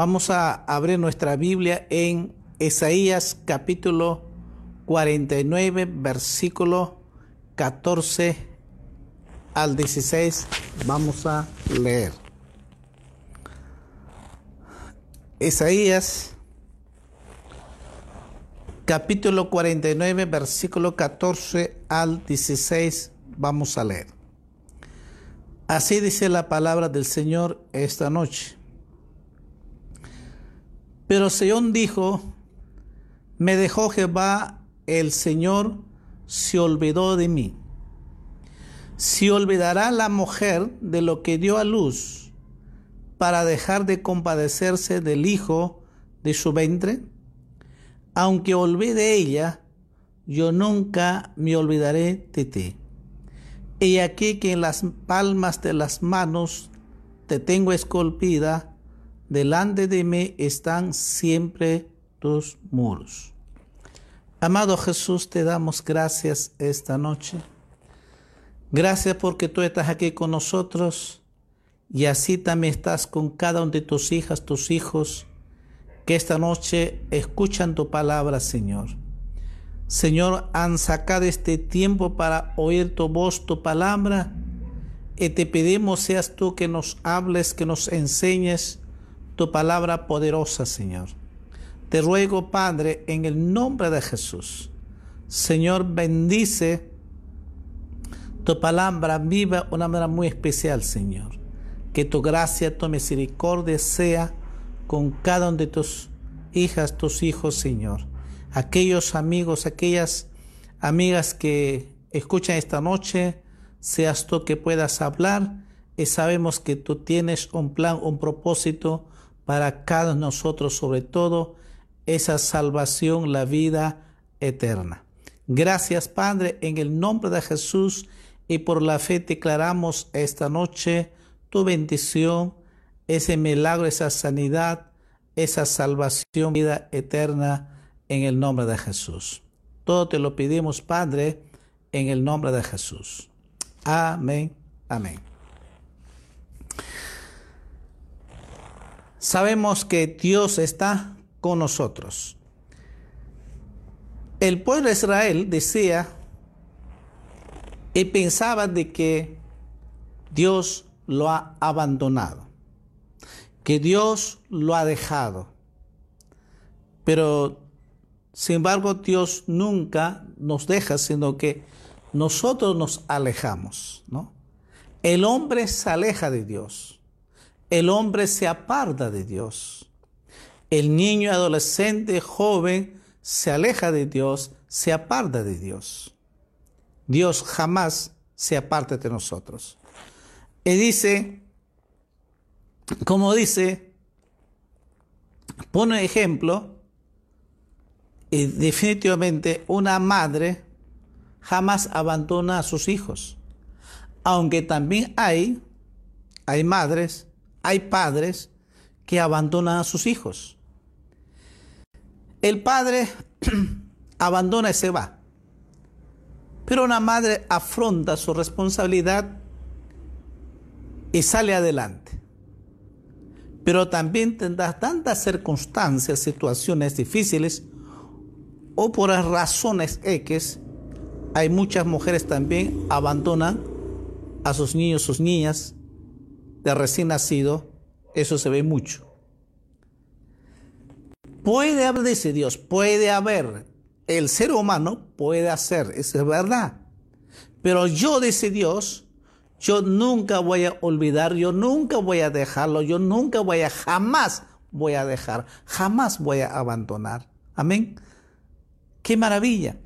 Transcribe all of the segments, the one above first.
Vamos a abrir nuestra Biblia en Isaías capítulo 49, versículo 14 al 16. Vamos a leer. Isaías capítulo 49, versículo 14 al 16. Vamos a leer. Así dice la palabra del Señor esta noche. Pero Seón dijo, me dejó Jehová el Señor, se olvidó de mí. Se olvidará la mujer de lo que dio a luz para dejar de compadecerse del hijo de su ventre. Aunque olvide ella, yo nunca me olvidaré de ti. Y aquí que en las palmas de las manos te tengo esculpida, delante de mí están siempre tus muros. Amado Jesús, te damos gracias esta noche. Gracias porque tú estás aquí con nosotros y así también estás con cada uno de tus hijas, tus hijos, que esta noche escuchan tu palabra, Señor. Señor, han sacado este tiempo para oír tu voz, tu palabra. Y te pedimos seas tú que nos hables, que nos enseñes tu palabra poderosa, Señor. Te ruego, Padre, en el nombre de Jesús. Señor, bendice tu palabra viva una manera muy especial, Señor. Que tu gracia, tu misericordia sea con cada uno de tus hijas, tus hijos, Señor aquellos amigos, aquellas amigas que escuchan esta noche, seas tú que puedas hablar y sabemos que tú tienes un plan, un propósito para cada nosotros, sobre todo esa salvación, la vida eterna. Gracias Padre, en el nombre de Jesús y por la fe declaramos esta noche tu bendición, ese milagro, esa sanidad, esa salvación, vida eterna en el nombre de Jesús. Todo te lo pedimos, Padre, en el nombre de Jesús. Amén. Amén. Sabemos que Dios está con nosotros. El pueblo de Israel decía y pensaba de que Dios lo ha abandonado, que Dios lo ha dejado. Pero sin embargo, Dios nunca nos deja, sino que nosotros nos alejamos, ¿no? El hombre se aleja de Dios. El hombre se aparta de Dios. El niño, adolescente, joven, se aleja de Dios, se aparta de Dios. Dios jamás se aparta de nosotros. Y dice, como dice, pone ejemplo, y definitivamente una madre jamás abandona a sus hijos. Aunque también hay, hay madres, hay padres que abandonan a sus hijos. El padre abandona y se va. Pero una madre afronta su responsabilidad y sale adelante. Pero también tendrá tantas circunstancias, situaciones difíciles, o por razones X, hay muchas mujeres también abandonan a sus niños, sus niñas de recién nacido. Eso se ve mucho. Puede haber, dice Dios, puede haber. El ser humano puede hacer, eso es verdad. Pero yo, dice Dios, yo nunca voy a olvidar, yo nunca voy a dejarlo, yo nunca voy a, jamás voy a dejar, jamás voy a abandonar. Amén. Qué maravilla.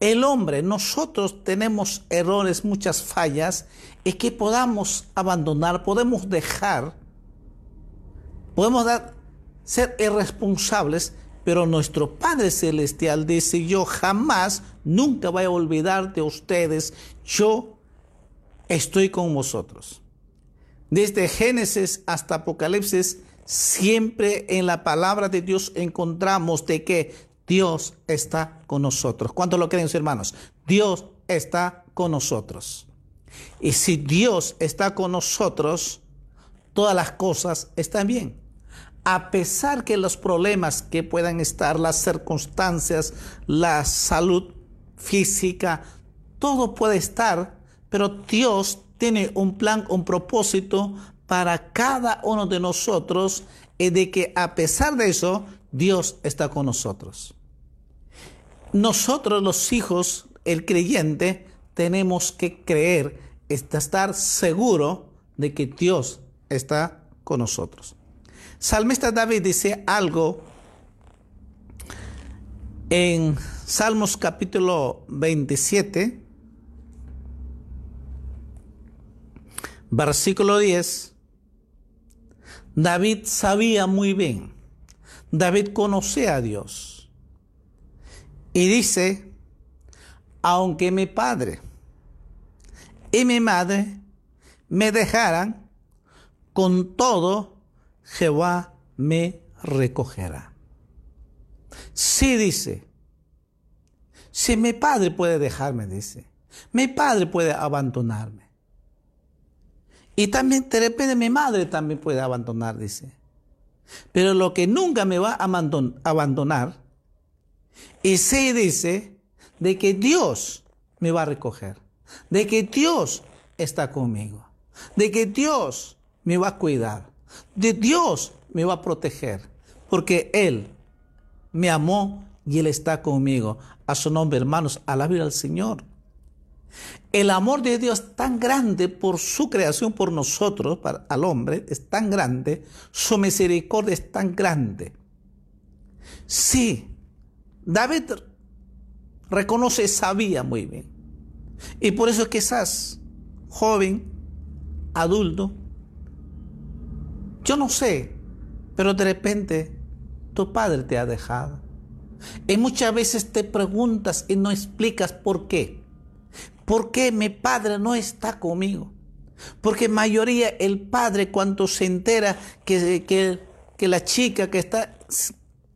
El hombre, nosotros tenemos errores, muchas fallas, y que podamos abandonar, podemos dejar, podemos dar, ser irresponsables, pero nuestro Padre Celestial dice, yo jamás, nunca voy a olvidar de ustedes, yo estoy con vosotros. Desde Génesis hasta Apocalipsis, siempre en la palabra de Dios encontramos de que Dios está con nosotros. ¿Cuántos lo creen, hermanos? Dios está con nosotros. Y si Dios está con nosotros, todas las cosas están bien. a pesar que los problemas que puedan estar, las circunstancias, la salud física, todo puede estar, pero Dios tiene un plan, un propósito para cada uno de nosotros y de que a pesar de eso, Dios está con nosotros. Nosotros los hijos, el creyente, tenemos que creer, estar seguro de que Dios está con nosotros. Salmista David dice algo en Salmos capítulo 27, versículo 10. David sabía muy bien, David conocía a Dios. Y dice, aunque mi padre y mi madre me dejaran, con todo Jehová me recogerá. Sí dice, si mi padre puede dejarme, dice, mi padre puede abandonarme. Y también de repente mi madre también puede abandonar, dice. Pero lo que nunca me va a abandonar, y sí dice, de que Dios me va a recoger, de que Dios está conmigo, de que Dios me va a cuidar, de Dios me va a proteger, porque Él me amó y Él está conmigo. A su nombre, hermanos, alabar al Señor. El amor de Dios tan grande por su creación, por nosotros, para, al hombre, es tan grande, su misericordia es tan grande. Sí, David reconoce, sabía muy bien. Y por eso quizás, joven, adulto, yo no sé, pero de repente tu padre te ha dejado. Y muchas veces te preguntas y no explicas por qué. ¿Por qué mi padre no está conmigo? Porque mayoría el padre cuando se entera que, que, que la chica que está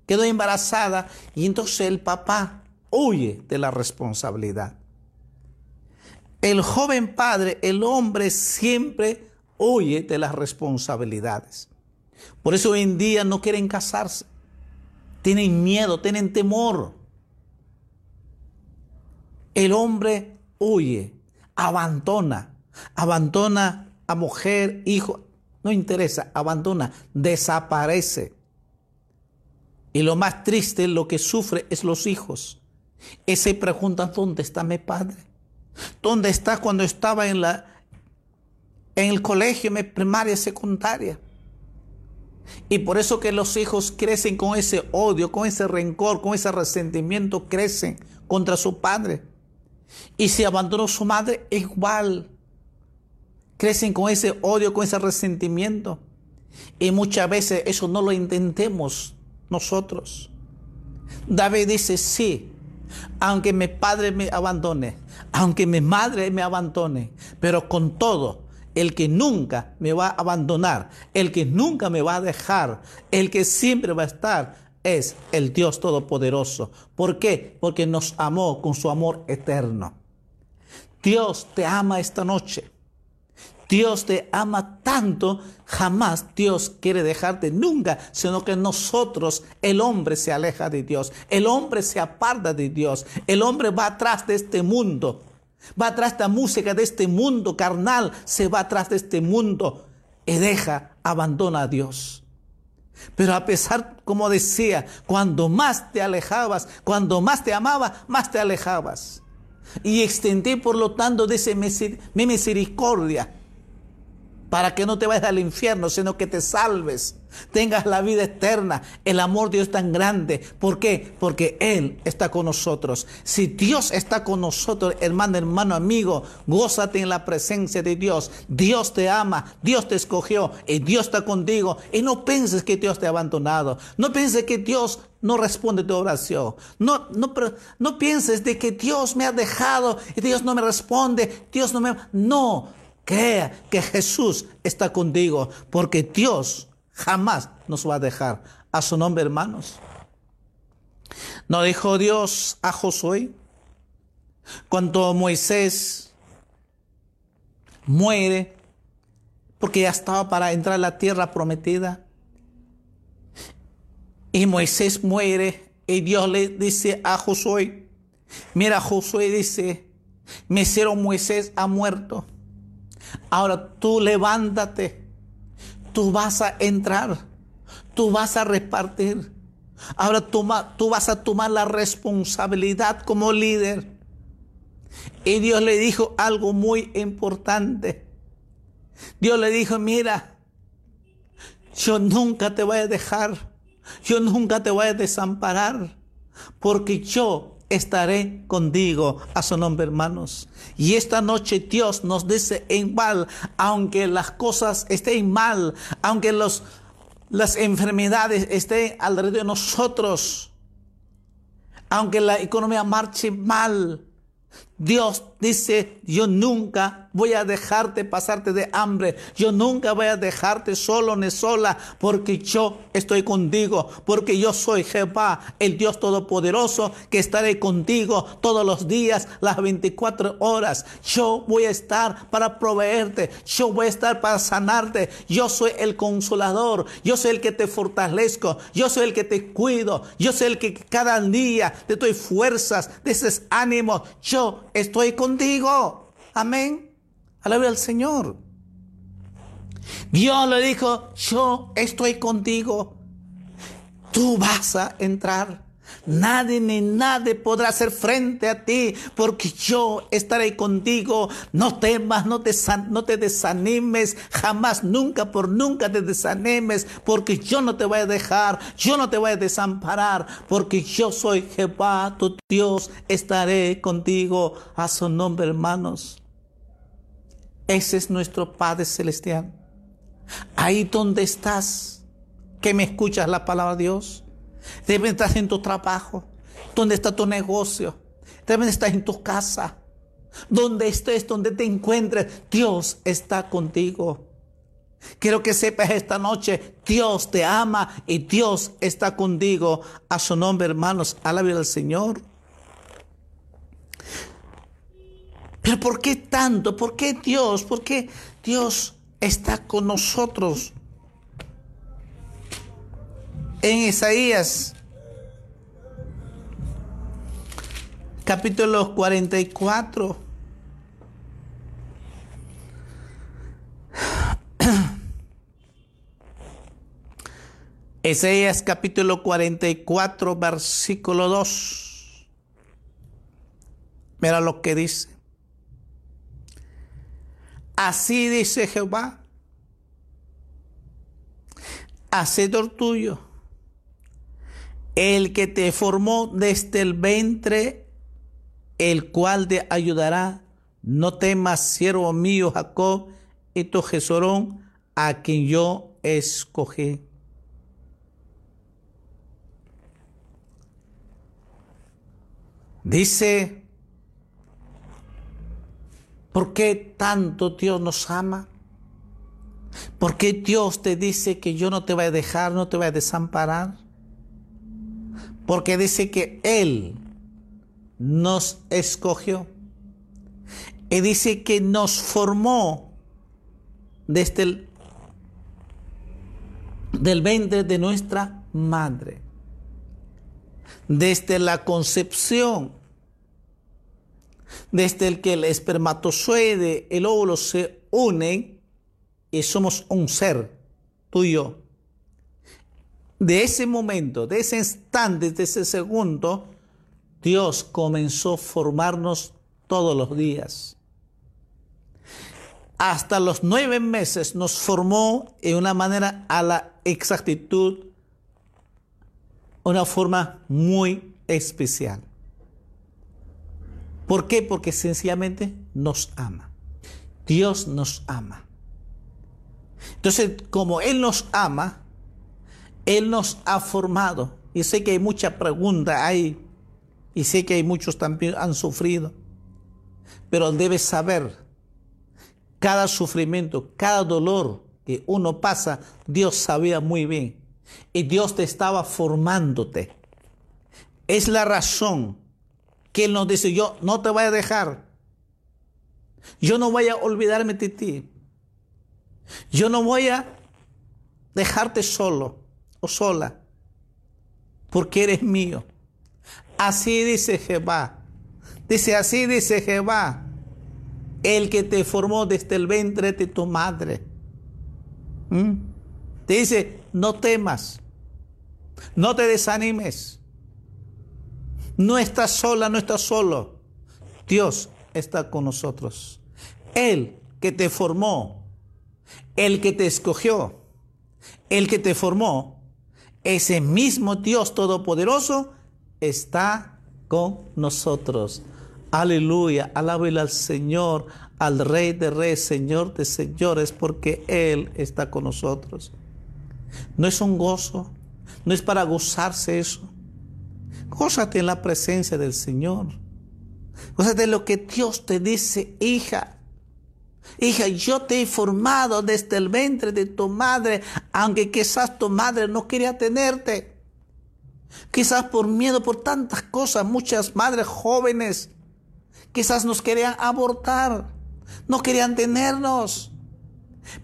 quedó embarazada y entonces el papá huye de la responsabilidad. El joven padre, el hombre siempre huye de las responsabilidades. Por eso hoy en día no quieren casarse. Tienen miedo, tienen temor. El hombre huye, abandona, abandona a mujer, hijo, no interesa, abandona, desaparece. Y lo más triste, lo que sufre es los hijos. Y se preguntan, ¿dónde está mi padre? ¿Dónde está cuando estaba en la, en el colegio, en primaria, secundaria. Y por eso que los hijos crecen con ese odio, con ese rencor, con ese resentimiento, crecen contra su padre. Y si abandonó su madre, igual. Crecen con ese odio, con ese resentimiento. Y muchas veces eso no lo intentemos nosotros. David dice, sí, aunque mi padre me abandone, aunque mi madre me abandone, pero con todo el que nunca me va a abandonar, el que nunca me va a dejar, el que siempre va a estar, es el Dios Todopoderoso. ¿Por qué? Porque nos amó con su amor eterno. Dios te ama esta noche. Dios te ama tanto, jamás Dios quiere dejarte nunca, sino que nosotros, el hombre se aleja de Dios, el hombre se aparta de Dios, el hombre va atrás de este mundo va atrás de la música de este mundo carnal, se va atrás de este mundo y deja, abandona a Dios. Pero a pesar, como decía, cuando más te alejabas, cuando más te amaba, más te alejabas. Y extendí, por lo tanto, de mi misericordia para que no te vayas al infierno, sino que te salves, tengas la vida eterna. El amor de Dios es tan grande. ¿Por qué? Porque Él está con nosotros. Si Dios está con nosotros, hermano, hermano, amigo, gózate en la presencia de Dios. Dios te ama, Dios te escogió y Dios está contigo. Y no pienses que Dios te ha abandonado. No pienses que Dios no responde tu oración. No, no, no pienses de que Dios me ha dejado y Dios no me responde. Dios no me... No. Crea que Jesús está contigo, porque Dios jamás nos va a dejar. A su nombre, hermanos. ¿No dijo Dios a Josué? Cuando Moisés muere, porque ya estaba para entrar a la tierra prometida, Y Moisés muere y Dios le dice a Josué, mira Josué dice, mi siervo Moisés ha muerto. Ahora tú levántate, tú vas a entrar, tú vas a repartir. Ahora tú, tú vas a tomar la responsabilidad como líder. Y Dios le dijo algo muy importante. Dios le dijo, mira, yo nunca te voy a dejar, yo nunca te voy a desamparar, porque yo estaré contigo a su nombre, hermanos. Y esta noche Dios nos dice en mal, aunque las cosas estén mal, aunque los, las enfermedades estén alrededor de nosotros, aunque la economía marche mal, Dios dice, yo nunca voy a dejarte pasarte de hambre, yo nunca voy a dejarte solo ni sola, porque yo estoy contigo, porque yo soy Jehová, el Dios Todopoderoso, que estaré contigo todos los días, las 24 horas. Yo voy a estar para proveerte, yo voy a estar para sanarte, yo soy el consolador, yo soy el que te fortalezco, yo soy el que te cuido, yo soy el que cada día te doy fuerzas, dices ánimo, yo estoy contigo. Amén. Alabé al Señor. Dios le dijo, yo estoy contigo. Tú vas a entrar. Nadie ni nadie podrá hacer frente a ti, porque yo estaré contigo. No temas, no te, no te desanimes, jamás, nunca, por nunca te desanimes, porque yo no te voy a dejar, yo no te voy a desamparar, porque yo soy Jehová, tu Dios, estaré contigo. A su nombre, hermanos. Ese es nuestro Padre Celestial. Ahí donde estás, que me escuchas la palabra de Dios Deben estar en tu trabajo. ¿Dónde está tu negocio? Deben estar en tu casa. Donde estés, donde te encuentres, Dios está contigo. Quiero que sepas esta noche, Dios te ama y Dios está contigo. A su nombre, hermanos, alabe al Señor. Pero ¿por qué tanto? ¿Por qué Dios? ¿Por qué Dios está con nosotros? En Isaías capítulo 44. Isaías capítulo 44, versículo 2. Mira lo que dice. Así dice Jehová, hacedor tuyo el que te formó desde el ventre, el cual te ayudará. No temas, siervo mío Jacob, y tu Jesorón, a quien yo escogí. Dice, ¿por qué tanto Dios nos ama? ¿Por qué Dios te dice que yo no te voy a dejar, no te voy a desamparar? Porque dice que Él nos escogió. Y dice que nos formó desde el del vientre de nuestra madre. Desde la concepción, desde el que el espermatozoide, el óvulo se unen y somos un ser, tú y yo de ese momento, de ese instante, de ese segundo, Dios comenzó a formarnos todos los días. Hasta los nueve meses nos formó en una manera a la exactitud, una forma muy especial. ¿Por qué? Porque sencillamente nos ama. Dios nos ama. Entonces, como Él nos ama, él nos ha formado. Y sé que hay mucha pregunta ahí. Y sé que hay muchos también han sufrido. Pero debes saber, cada sufrimiento, cada dolor que uno pasa, Dios sabía muy bien. Y Dios te estaba formándote. Es la razón que Él nos dice, yo no te voy a dejar. Yo no voy a olvidarme de ti. Yo no voy a dejarte solo sola. porque eres mío. Así dice Jehová. Dice así, dice Jehová, el que te formó desde el vientre de tu madre. ¿Mm? Te dice, no temas, no te desanimes. No estás sola, no estás solo. Dios está con nosotros. Él que te formó, el que te escogió, el que te formó, ese mismo Dios todopoderoso está con nosotros. Aleluya, alábele al Señor, al Rey de Reyes, Señor de Señores, porque Él está con nosotros. No es un gozo, no es para gozarse eso. Gózate en la presencia del Señor. Gózate en lo que Dios te dice, hija. Hija, yo te he formado desde el vientre de tu madre, aunque quizás tu madre no quería tenerte. Quizás por miedo, por tantas cosas, muchas madres jóvenes quizás nos querían abortar, no querían tenernos.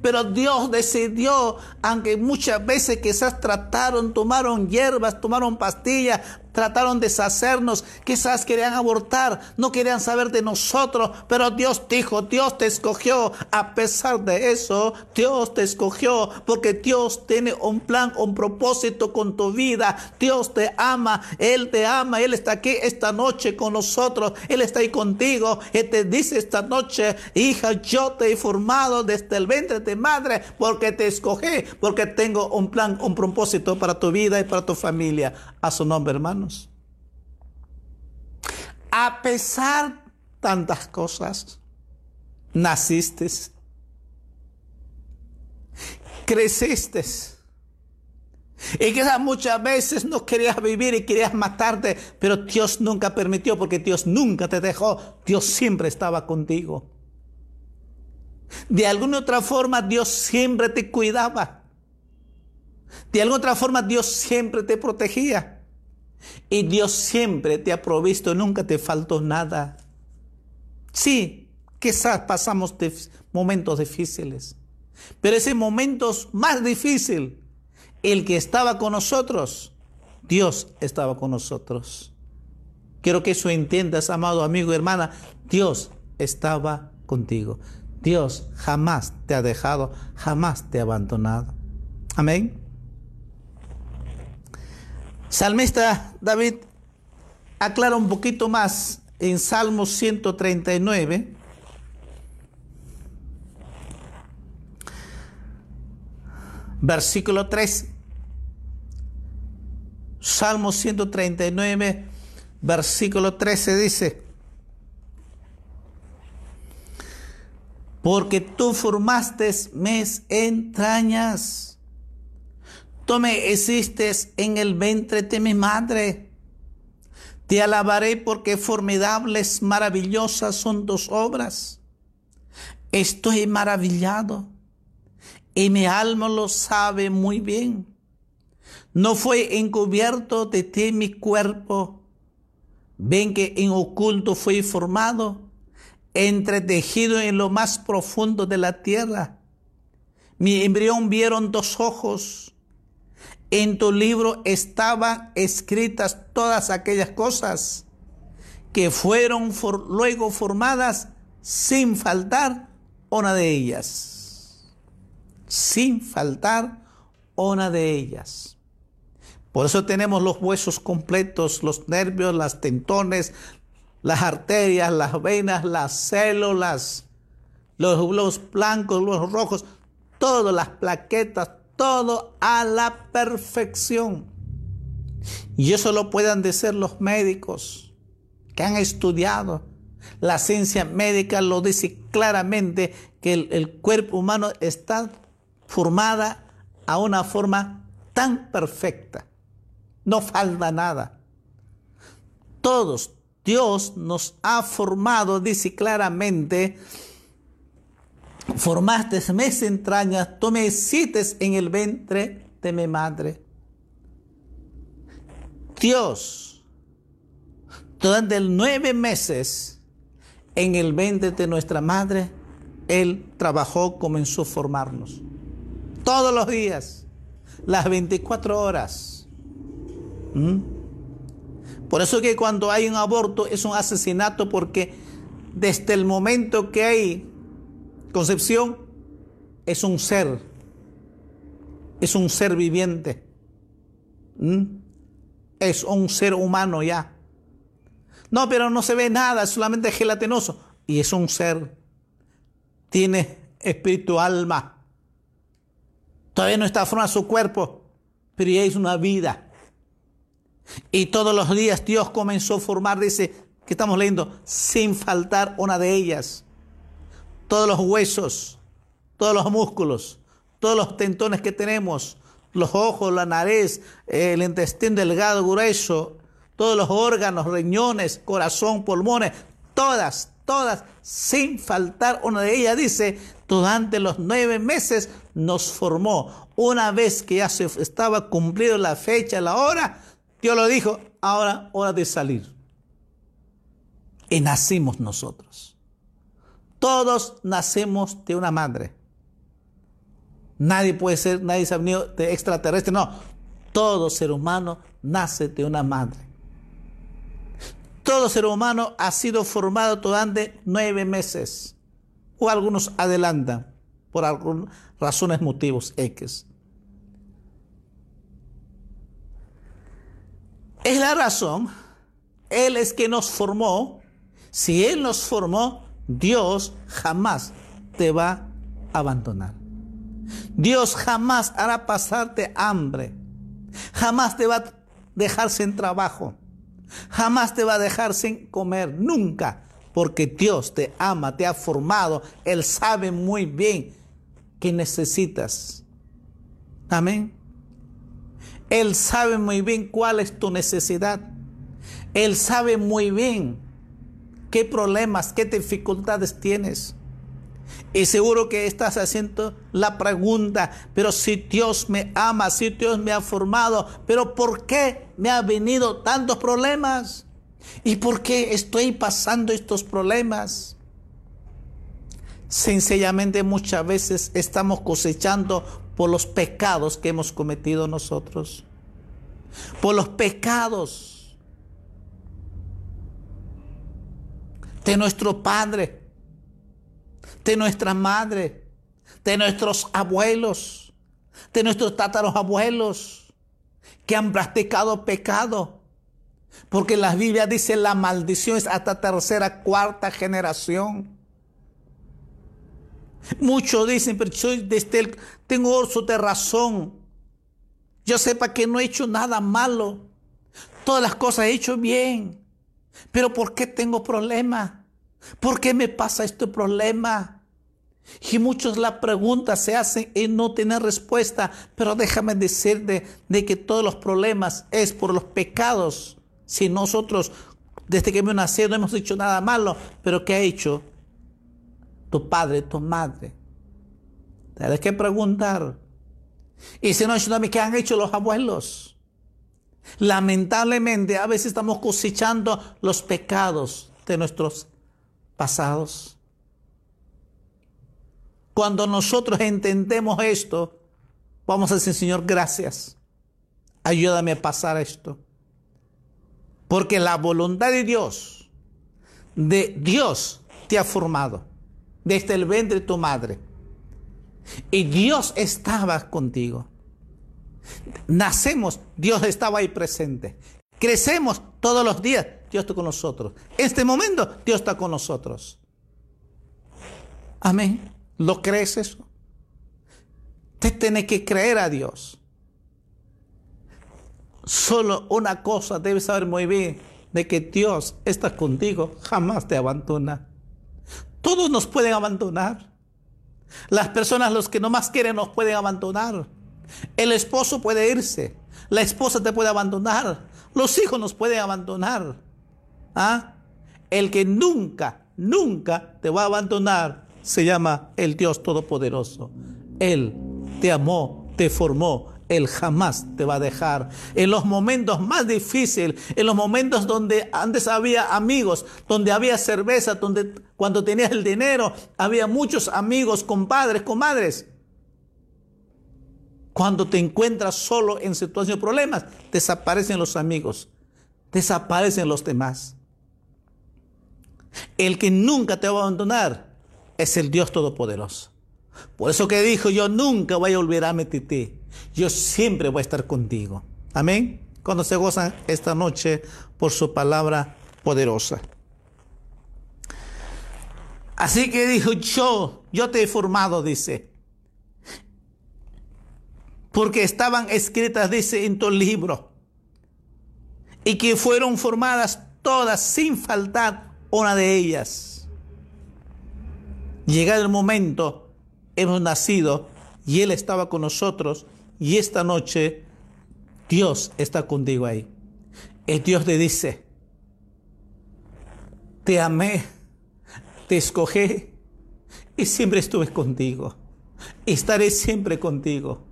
Pero Dios decidió, aunque muchas veces quizás trataron, tomaron hierbas, tomaron pastillas, Trataron de deshacernos, quizás querían abortar, no querían saber de nosotros, pero Dios dijo, Dios te escogió. A pesar de eso, Dios te escogió porque Dios tiene un plan, un propósito con tu vida. Dios te ama, Él te ama, Él está aquí esta noche con nosotros, Él está ahí contigo. Él te dice esta noche, hija, yo te he formado desde el vientre de madre porque te escogí, porque tengo un plan, un propósito para tu vida y para tu familia. A su nombre, hermano. A pesar tantas cosas, naciste, creciste. Y quizás muchas veces no querías vivir y querías matarte, pero Dios nunca permitió porque Dios nunca te dejó. Dios siempre estaba contigo. De alguna otra forma Dios siempre te cuidaba. De alguna otra forma Dios siempre te protegía. Y Dios siempre te ha provisto, nunca te faltó nada. Sí, quizás pasamos momentos difíciles, pero ese momentos más difícil, el que estaba con nosotros, Dios estaba con nosotros. Quiero que eso entiendas, amado amigo y hermana, Dios estaba contigo. Dios jamás te ha dejado, jamás te ha abandonado. Amén. Salmista David aclara un poquito más en Salmo 139. Versículo 3. Salmo 139, versículo 13 dice, porque tú formaste mis entrañas Tú me hiciste en el vientre de mi madre. Te alabaré porque formidables, maravillosas son tus obras. Estoy maravillado y mi alma lo sabe muy bien. No fue encubierto de ti mi cuerpo. Ven que en oculto fui formado, entretejido en lo más profundo de la tierra. Mi embrión vieron dos ojos en tu libro estaban escritas todas aquellas cosas que fueron luego formadas sin faltar una de ellas. Sin faltar una de ellas. Por eso tenemos los huesos completos, los nervios, las tentones, las arterias, las venas, las células, los glóbulos blancos, los rojos, todas las plaquetas, todo a la perfección. Y eso lo puedan decir los médicos que han estudiado. La ciencia médica lo dice claramente que el, cuerpo humano está formada a una forma tan perfecta. No falta nada. Todos, Dios nos ha formado, dice claramente, formaste mis entrañas, tú me hiciste en el vientre de mi madre. Dios, durante nueve meses en el vientre de nuestra madre, Él trabajó, comenzó a formarnos. Todos los días, las 24 horas. ¿Mm? Por eso que cuando hay un aborto es un asesinato porque desde el momento que hay concepción es un ser, es un ser viviente, es un ser humano ya. No, pero no se ve nada, es solamente gelatinoso. Y es un ser, tiene espíritu, alma. Todavía no está formado su cuerpo, pero ya es una vida. Y todos los días Dios comenzó a formar, dice, que estamos leyendo, sin faltar una de ellas. Todos los huesos, todos los músculos, todos los tentones que tenemos, los ojos, la nariz, el intestino delgado, grueso, todos los órganos, riñones, corazón, pulmones, todas, todas, sin faltar una de ellas, dice, durante los nueve meses nos formó. Una vez que ya se estaba cumplido la fecha, la hora, Dios lo dijo, ahora hora de salir. Y nacimos nosotros. Todos nacemos de una madre. Nadie puede ser, nadie se ha venido de extraterrestre, no. Todo ser humano nace de una madre. Todo ser humano ha sido formado durante nueve meses. O algunos adelantan por algunas razones, motivos X. Es la razón. Él es que nos formó. Si Él nos formó, Dios jamás te va a abandonar. Dios jamás hará pasarte hambre. Jamás te va a dejar sin trabajo. Jamás te va a dejar sin comer, nunca, porque Dios te ama, te ha formado, Él sabe muy bien que necesitas. Amén. Él sabe muy bien cuál es tu necesidad. Él sabe muy bien qué problemas, qué dificultades tienes. Y seguro que estás haciendo la pregunta, pero si Dios me ama, si Dios me ha formado, pero ¿por qué me han venido tantos problemas? ¿Y por qué estoy pasando estos problemas? Sencillamente muchas veces estamos cosechando por los pecados que hemos cometido nosotros. Por los pecados de nuestro Padre de nuestra madre, de nuestros abuelos, de nuestros tatarabuelos que han practicado pecado. Porque la Biblia dice la maldición es hasta tercera, cuarta generación. Muchos dicen, pero yo desde el, tengo orso de razón. Yo sepa que no he hecho nada malo. Todas las cosas he hecho bien. Pero ¿por qué tengo problemas? ¿Por qué me pasa este problema? Y muchos la pregunta se hacen y no tienen respuesta, pero déjame decirte de que todos los problemas es por los pecados. Si nosotros, desde que me nací, no hemos hecho nada malo, pero ¿qué ha hecho tu padre, tu madre? Tienes que preguntar. Y si no, ¿qué han hecho los abuelos? Lamentablemente, a veces estamos cosechando los pecados de nuestros pasados. Cuando nosotros entendemos esto, vamos a decir, Señor, gracias. Ayúdame a pasar esto. Porque la voluntad de Dios, de Dios te ha formado desde el vientre de tu madre. Y Dios estaba contigo. Nacemos, Dios estaba ahí presente. Crecemos todos los días, Dios está con nosotros. Este momento, Dios está con nosotros. Amén. ¿Lo crees eso? Usted tiene que creer a Dios. Solo una cosa debes saber muy bien, de que Dios está contigo, jamás te abandona. Todos nos pueden abandonar. Las personas, los que no más quieren, nos pueden abandonar. El esposo puede irse. La esposa te puede abandonar. Los hijos nos pueden abandonar. ¿Ah? El que nunca, nunca te va a abandonar se llama el Dios Todopoderoso. Él te amó, te formó, Él jamás te va a dejar. En los momentos más difíciles, en los momentos donde antes había amigos, donde había cerveza, donde cuando tenías el dinero, había muchos amigos, compadres, comadres. Cuando te encuentras solo en situaciones de problemas, desaparecen los amigos, desaparecen los demás. El que nunca te va a abandonar es el Dios Todopoderoso. Por eso que dijo, yo nunca voy a olvidarme de ti. Yo siempre voy a estar contigo. Amén. Cuando se gozan esta noche por su palabra poderosa. Así que dijo, yo, yo te he formado, dice. Porque estaban escritas, dice, en tu libro. Y que fueron formadas todas sin faltar una de ellas. Llegado el momento, hemos nacido y Él estaba con nosotros y esta noche Dios está contigo ahí. El Dios te dice, te amé, te escogí y siempre estuve contigo. Estaré siempre contigo.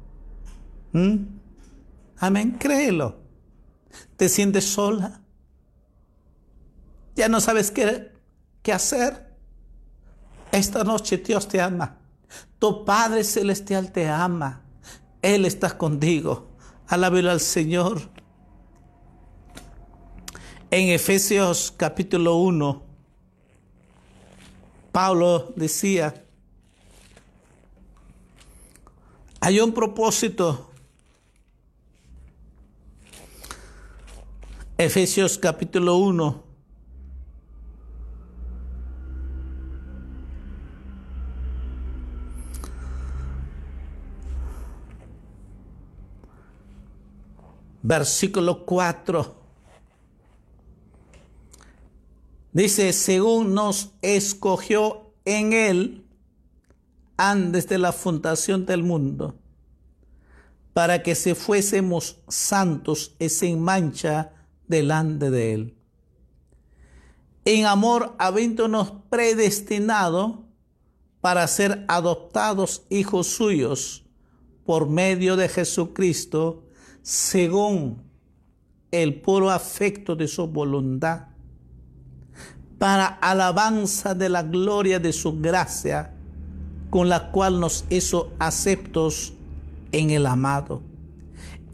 ¿Mm? Amén, créelo. ¿Te sientes sola? ¿Ya no sabes qué, qué hacer? Esta noche Dios te ama. Tu Padre Celestial te ama. Él está contigo. Alábelo al Señor. En Efesios capítulo 1, Pablo decía, hay un propósito. Efesios capítulo 1, versículo 4. Dice, según nos escogió en él antes de la fundación del mundo, para que se fuésemos santos y sin mancha delante de él. En amor habiéndonos predestinado para ser adoptados hijos suyos por medio de Jesucristo, según el puro afecto de su voluntad, para alabanza de la gloria de su gracia, con la cual nos hizo aceptos en el amado,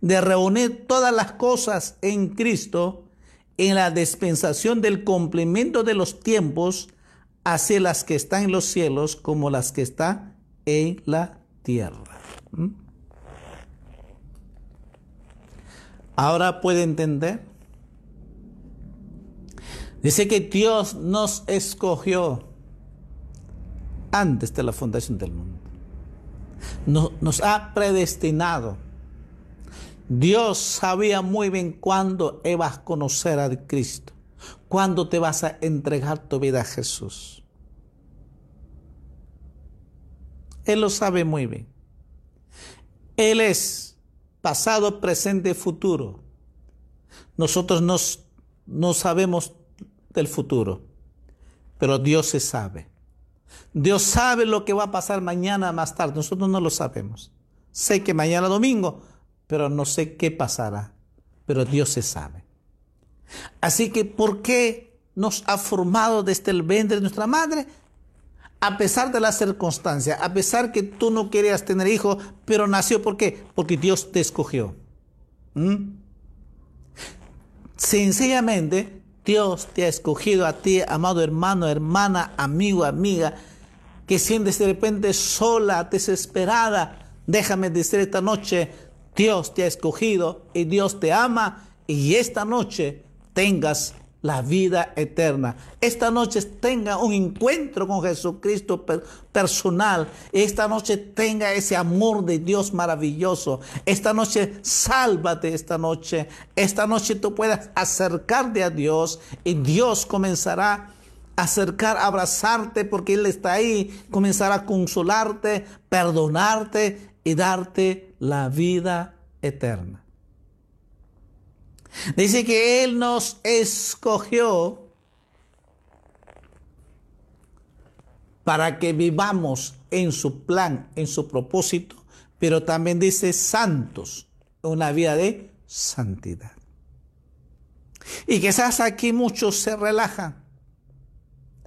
de reunir todas las cosas en Cristo en la dispensación del complemento de los tiempos, hacia las que están en los cielos como las que están en la tierra. ¿Mm? Ahora puede entender. Dice que Dios nos escogió antes de la fundación del mundo. Nos, ha predestinado. Dios sabía muy bien cuándo ibas a conocer a Cristo, cuándo te vas a entregar tu vida a Jesús. Él lo sabe muy bien. Él es pasado, presente, futuro. Nosotros no sabemos del futuro, pero Dios se sabe. Dios sabe lo que va a pasar mañana más tarde. Nosotros no lo sabemos. Sé que mañana domingo, pero no sé qué pasará. Pero Dios se sabe. Así que, ¿por qué nos ha formado desde el vientre de nuestra madre? a pesar de las circunstancias, a pesar que tú no querías tener hijo, pero nació, ¿por qué? Porque Dios te escogió. ¿Mm? Sencillamente, Dios te ha escogido a ti, amado hermano, hermana, amigo, amiga, que sientes de repente sola, desesperada. Déjame decir esta noche, Dios te ha escogido y Dios te ama y esta noche tengas la vida eterna. Esta noche tenga un encuentro con Jesucristo personal. Esta noche tenga ese amor de Dios maravilloso. Esta noche sálvate esta noche. Esta noche tú puedas acercarte a Dios y Dios comenzará a acercar, a abrazarte porque Él está ahí. Comenzará a consolarte, perdonarte y darte la vida eterna. Dice que Él nos escogió para que vivamos en su plan, en su propósito, pero también dice santos, una vida de santidad. Y quizás aquí muchos se relajan.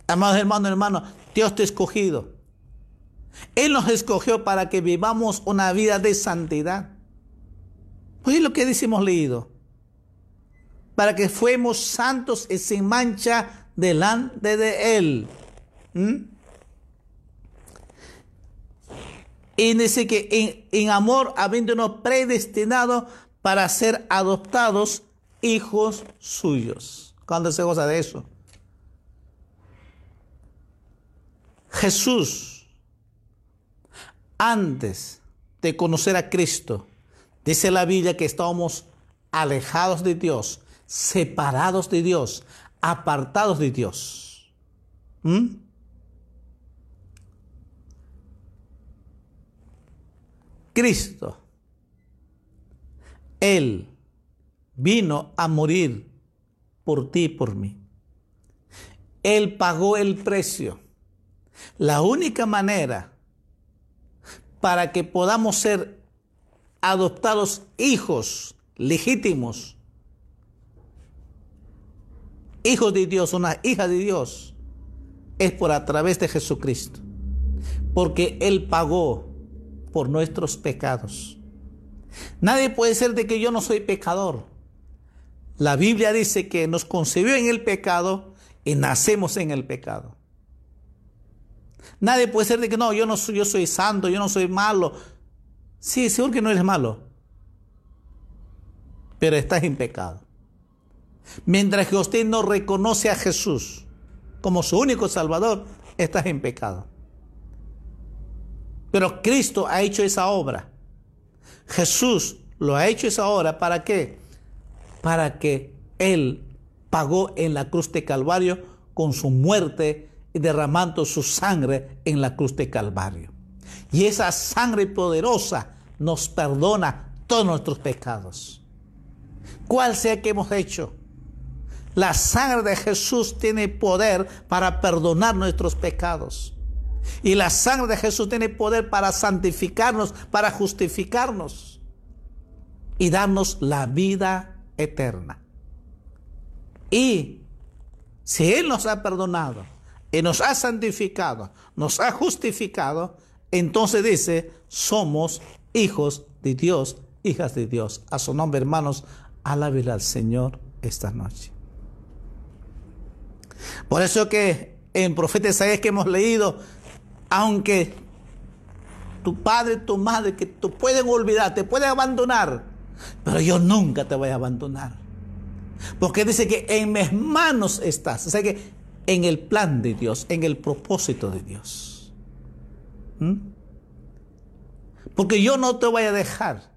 Amados hermanos, hermanos, Dios te ha escogido. Él nos escogió para que vivamos una vida de santidad. Oye lo que decimos leído. Para que fuemos santos y sin mancha delante de Él. ¿Mm? Y dice que en, en amor, habiéndonos predestinado para ser adoptados hijos suyos. ¿Cuándo se goza de eso? Jesús, antes de conocer a Cristo, dice la Biblia que estábamos alejados de Dios, separados de Dios, apartados de Dios. ¿Mm? Cristo, Él vino a morir por ti y por mí. Él pagó el precio. La única manera para que podamos ser adoptados hijos legítimos, hijos de Dios, una hija de Dios, es por a través de Jesucristo. Porque Él pagó por nuestros pecados. Nadie puede ser de que yo no soy pecador. La Biblia dice que nos concebió en el pecado y nacemos en el pecado. Nadie puede ser de que no, yo no soy, yo soy santo, yo no soy malo. Sí, seguro que no eres malo. Pero estás en pecado. Mientras que usted no reconoce a Jesús como su único Salvador, estás en pecado. Pero Cristo ha hecho esa obra. Jesús lo ha hecho esa obra. ¿Para qué? Para que Él pagó en la cruz de Calvario con su muerte derramando su sangre en la cruz de Calvario. Y esa sangre poderosa nos perdona todos nuestros pecados. ¿Cuál sea que hemos hecho? La sangre de Jesús tiene poder para perdonar nuestros pecados. Y la sangre de Jesús tiene poder para santificarnos, para justificarnos y darnos la vida eterna. Y si Él nos ha perdonado y nos ha santificado, nos ha justificado, entonces dice, somos hijos de Dios, hijas de Dios. A su nombre, hermanos, alabe al Señor esta noche. Por eso que en profeta Isaías que hemos leído, aunque tu padre, tu madre, que tú pueden olvidar, te pueden abandonar, pero yo nunca te voy a abandonar. Porque dice que en mis manos estás. O sea que en el plan de Dios, en el propósito de Dios. ¿Mm? Porque yo no te voy a dejar.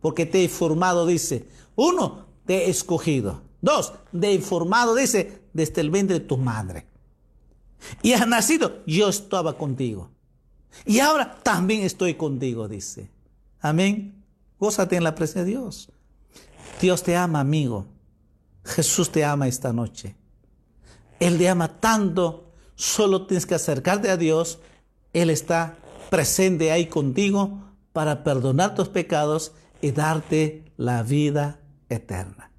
Porque te he formado, dice. Uno, te he escogido. Dos, te he formado, dice, desde el vientre de tu madre y has nacido, yo estaba contigo. Y ahora también estoy contigo, dice. Amén. Gózate en la presencia de Dios. Dios te ama, amigo. Jesús te ama esta noche. Él te ama tanto. Solo tienes que acercarte a Dios. Él está presente ahí contigo para perdonar tus pecados y darte la vida eterna.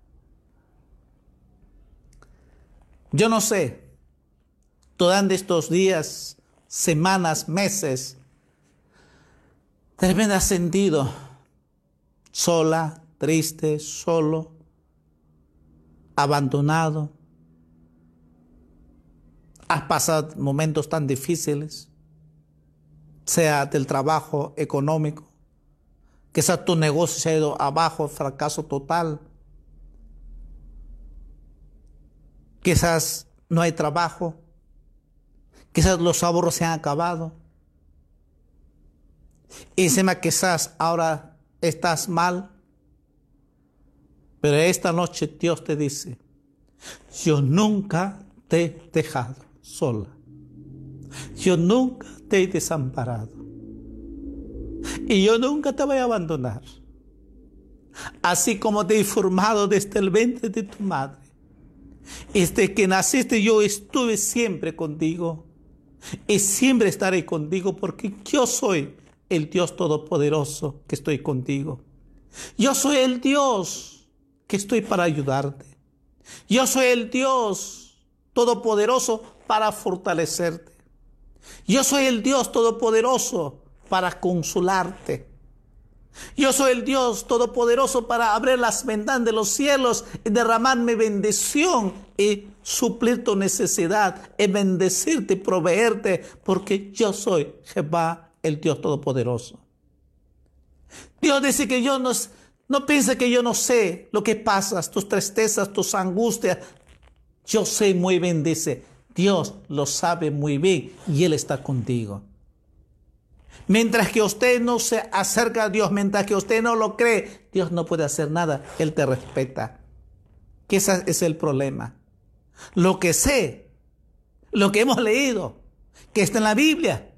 Yo no sé durante estos días, semanas, meses, de has sentido sola, triste, solo, abandonado. Has pasado momentos tan difíciles, sea del trabajo económico, quizás tu negocio se ha ido abajo, fracaso total. Quizás no hay trabajo, Quizás los ahorros se han acabado. Y encima quizás ahora estás mal. Pero esta noche Dios te dice, yo nunca te he dejado sola. Yo nunca te he desamparado. Y yo nunca te voy a abandonar. así como te he formado desde el vientre de tu madre. Desde que naciste yo estuve siempre contigo y siempre estaré contigo porque yo soy el Dios Todopoderoso que estoy contigo. Yo soy el Dios que estoy para ayudarte. Yo soy el Dios Todopoderoso para fortalecerte. Yo soy el Dios Todopoderoso para consolarte. Yo soy el Dios Todopoderoso para abrir las ventanas de los cielos y derramarme bendición y suplir tu necesidad y bendecirte y proveerte, porque yo soy Jehová, el Dios Todopoderoso. Dios dice que yo no, no piense que yo no sé lo que pasas, tus tristezas, tus angustias. Yo sé muy bien, dice, Dios lo sabe muy bien y Él está contigo. Mientras que usted no se acerca a Dios, mientras que usted no lo cree, Dios no puede hacer nada. Él te respeta. Que ese es el problema. Lo que sé, lo que hemos leído, que está en la Biblia.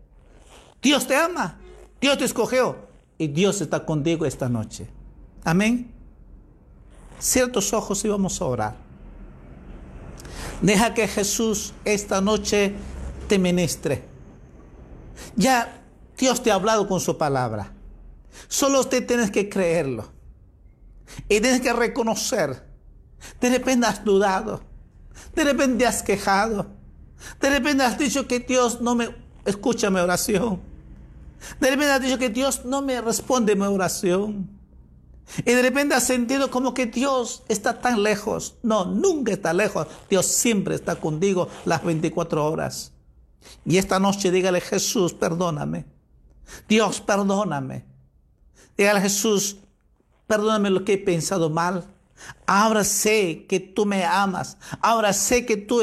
Dios te ama, Dios te escogió y Dios está contigo esta noche. Amén. Ciertos ojos y vamos a orar. Deja que Jesús esta noche te ministre. Ya Dios te ha hablado con su palabra. Solo usted tiene que creerlo. Y tienes que reconocer. De repente has dudado. De repente has quejado. De repente has dicho que Dios no me escucha mi oración. De repente has dicho que Dios no me responde mi oración. Y de repente has sentido como que Dios está tan lejos. No, nunca está lejos. Dios siempre está contigo las 24 horas. Y esta noche dígale, Jesús, perdóname. Dios, perdóname. Dígale Jesús, perdóname lo que he pensado mal. Ahora sé que tú me amas. Ahora sé que tú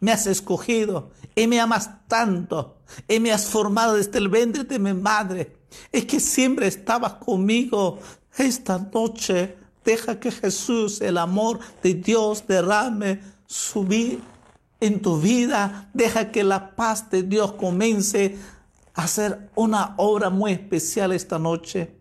me has escogido y me amas tanto y me has formado desde el vientre de mi madre. Es que siempre estabas conmigo. Esta noche deja que Jesús, el amor de Dios, derrame su vida en tu vida. Deja que la paz de Dios comience hacer una obra muy especial esta noche.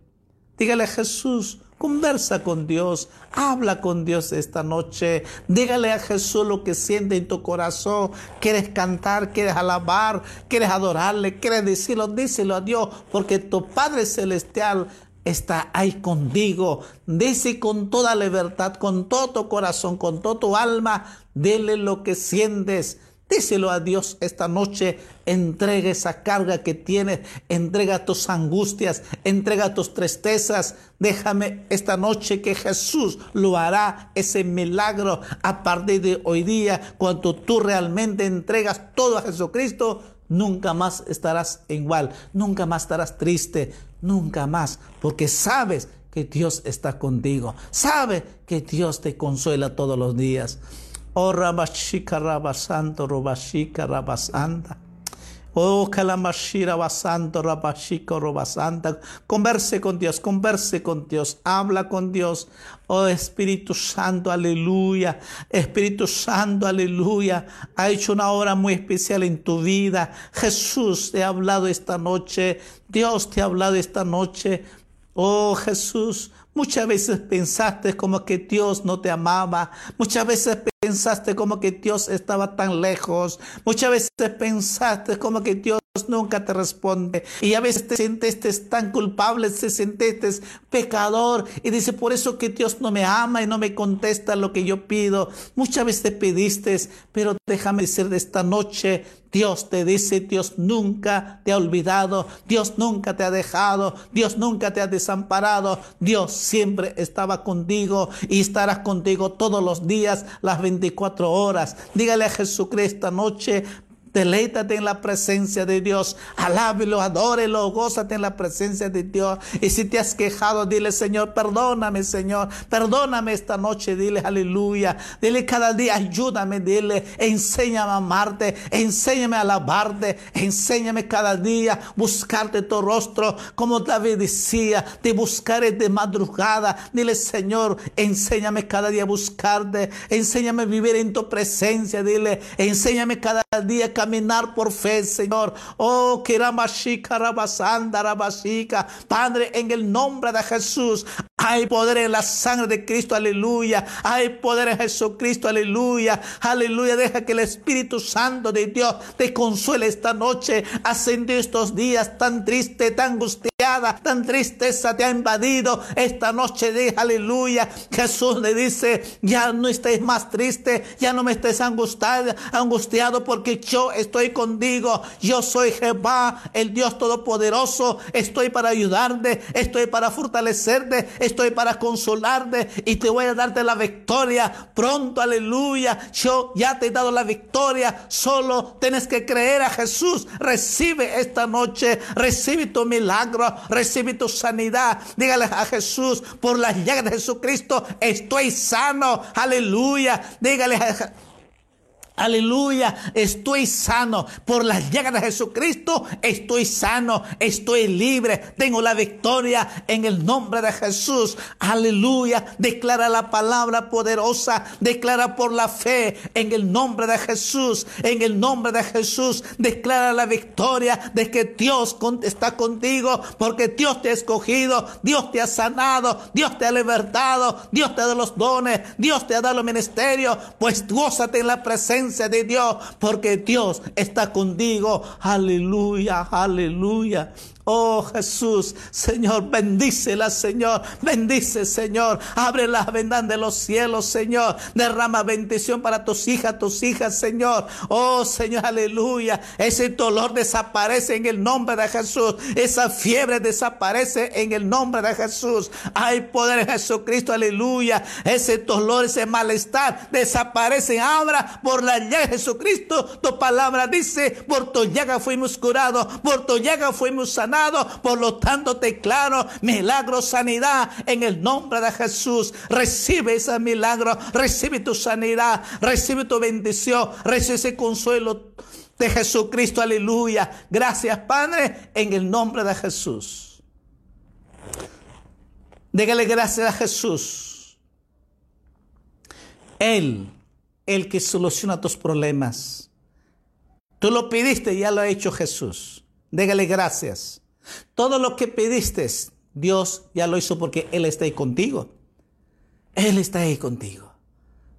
Dígale a Jesús, conversa con Dios, habla con Dios esta noche. Dígale a Jesús lo que siente en tu corazón. ¿Quieres cantar? ¿Quieres alabar? ¿Quieres adorarle? ¿Quieres decirlo? Díselo a Dios, porque tu Padre Celestial está ahí contigo. Dice con toda libertad, con todo tu corazón, con todo tu alma, dile lo que sientes. Díselo a Dios esta noche, entrega esa carga que tienes, entrega tus angustias, entrega tus tristezas. Déjame esta noche que Jesús lo hará, ese milagro a partir de hoy día, cuando tú realmente entregas todo a Jesucristo, nunca más estarás igual, nunca más estarás triste, nunca más, porque sabes que Dios está contigo, sabe que Dios te consuela todos los días. Oh Rabashika Rabasanto, Robashika Rabasanta. Oh Kalamashira Basanto, Rabashika Robasanta. Converse con Dios, converse con Dios, habla con Dios. Oh Espíritu Santo, aleluya. Espíritu Santo, aleluya. Ha hecho una obra muy especial en tu vida. Jesús te ha hablado esta noche. Dios te ha hablado esta noche. Oh Jesús, muchas veces pensaste como que Dios no te amaba. Muchas veces pensaste como que Dios estaba tan lejos. Muchas veces pensaste como que Dios nunca te responde. Y a veces te sentiste tan culpable, te sentiste pecador. Y dice, por eso que Dios no me ama y no me contesta lo que yo pido. Muchas veces te pediste, pero déjame decir de esta noche, Dios te dice, Dios nunca te ha olvidado, Dios nunca te ha dejado, Dios nunca te ha desamparado, Dios siempre estaba contigo y estará contigo todos los días, las 24 horas. Dígale a Jesucristo esta noche, Deleítate en la presencia de Dios. Alábelo, adórelo, gózate en la presencia de Dios. Y si te has quejado, dile, Señor, perdóname, Señor. Perdóname esta noche, dile, aleluya. Dile cada día, ayúdame, dile, enséñame a amarte, enséñame a alabarte, enséñame cada día buscarte tu rostro, como David decía, te buscaré de madrugada. Dile, Señor, enséñame cada día a buscarte, enséñame a vivir en tu presencia, dile, enséñame cada día caminar por fe, Señor. Oh, que Rabashika, Rabasanda, Rabashika. Padre, en el nombre de Jesús, Hay poder en la sangre de Cristo, aleluya. Hay poder en Jesucristo, aleluya. Aleluya. Deja que el Espíritu Santo de Dios te consuele esta noche. Ascendió estos días tan triste, tan angustiada, tan tristeza te ha invadido. Esta noche de aleluya. Jesús le dice, ya no estés más triste, ya no me estés angustiado, angustiado porque yo estoy contigo. Yo soy Jehová, el Dios Todopoderoso. Estoy para ayudarte, estoy para fortalecerte estoy para consolarte y te voy a darte la victoria pronto, aleluya. Yo ya te he dado la victoria, solo tienes que creer a Jesús. Recibe esta noche, recibe tu milagro, recibe tu sanidad. Dígale a Jesús, por las llagas de Jesucristo estoy sano, aleluya. Dígale a Aleluya, estoy sano. Por las llagas de Jesucristo estoy sano, estoy libre. Tengo la victoria en el nombre de Jesús. Aleluya, declara la palabra poderosa. Declara por la fe en el nombre de Jesús. En el nombre de Jesús, declara la victoria de que Dios está contigo porque Dios te ha escogido, Dios te ha sanado, Dios te ha libertado, Dios te ha dado los dones, Dios te ha dado los ministerios. Pues gózate en la presencia de Dios, porque Dios está contigo. Aleluya, aleluya. Oh Jesús, Señor, bendícela, Señor, bendice, Señor. Abre las ventanas de los cielos, Señor. Derrama bendición para tus hijas, tus hijas, Señor. Oh Señor, aleluya. Ese dolor desaparece en el nombre de Jesús. Esa fiebre desaparece en el nombre de Jesús. Hay poder en Jesucristo, aleluya. Ese dolor, ese malestar desaparece ahora por la llaga de Jesucristo. Tu palabra dice, por tu llaga fuimos curados, por tu llaga fuimos sanados por lo tanto te claro, milagro, sanidad en el nombre de Jesús. Recibe ese milagro, recibe tu sanidad, recibe tu bendición, recibe ese consuelo de Jesucristo. Aleluya. Gracias, Padre, en el nombre de Jesús. Dígale gracias a Jesús. Él, el que soluciona tus problemas. Tú lo pidiste y ya lo ha hecho Jesús. Dígale gracias. Todo lo que pediste, Dios ya lo hizo porque Él está ahí contigo. Él está ahí contigo.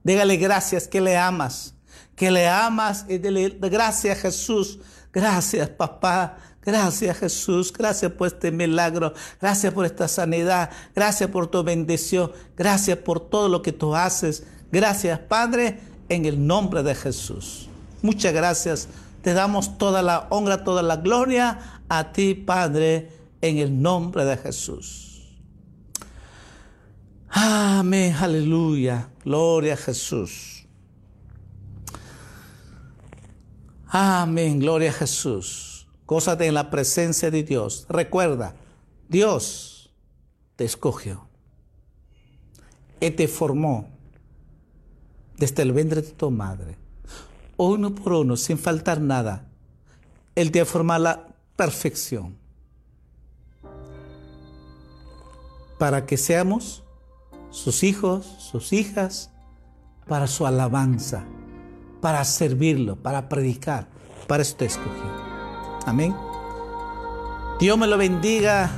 Dígale gracias que le amas, que le amas y dile gracias Jesús, gracias papá, gracias Jesús, gracias por este milagro, gracias por esta sanidad, gracias por tu bendición, gracias por todo lo que tú haces, gracias Padre, en el nombre de Jesús. Muchas gracias. Te damos toda la honra, toda la gloria a ti, Padre, en el nombre de Jesús. Amén, aleluya, gloria a Jesús. Amén, gloria a Jesús. Gózate en la presencia de Dios. Recuerda, Dios te escogió. Él te formó desde el vientre de tu madre. Uno por uno, sin faltar nada. Él te ha formado perfección. Para que seamos sus hijos, sus hijas, para su alabanza, para servirlo, para predicar. Para eso te. Amén. Dios me lo bendiga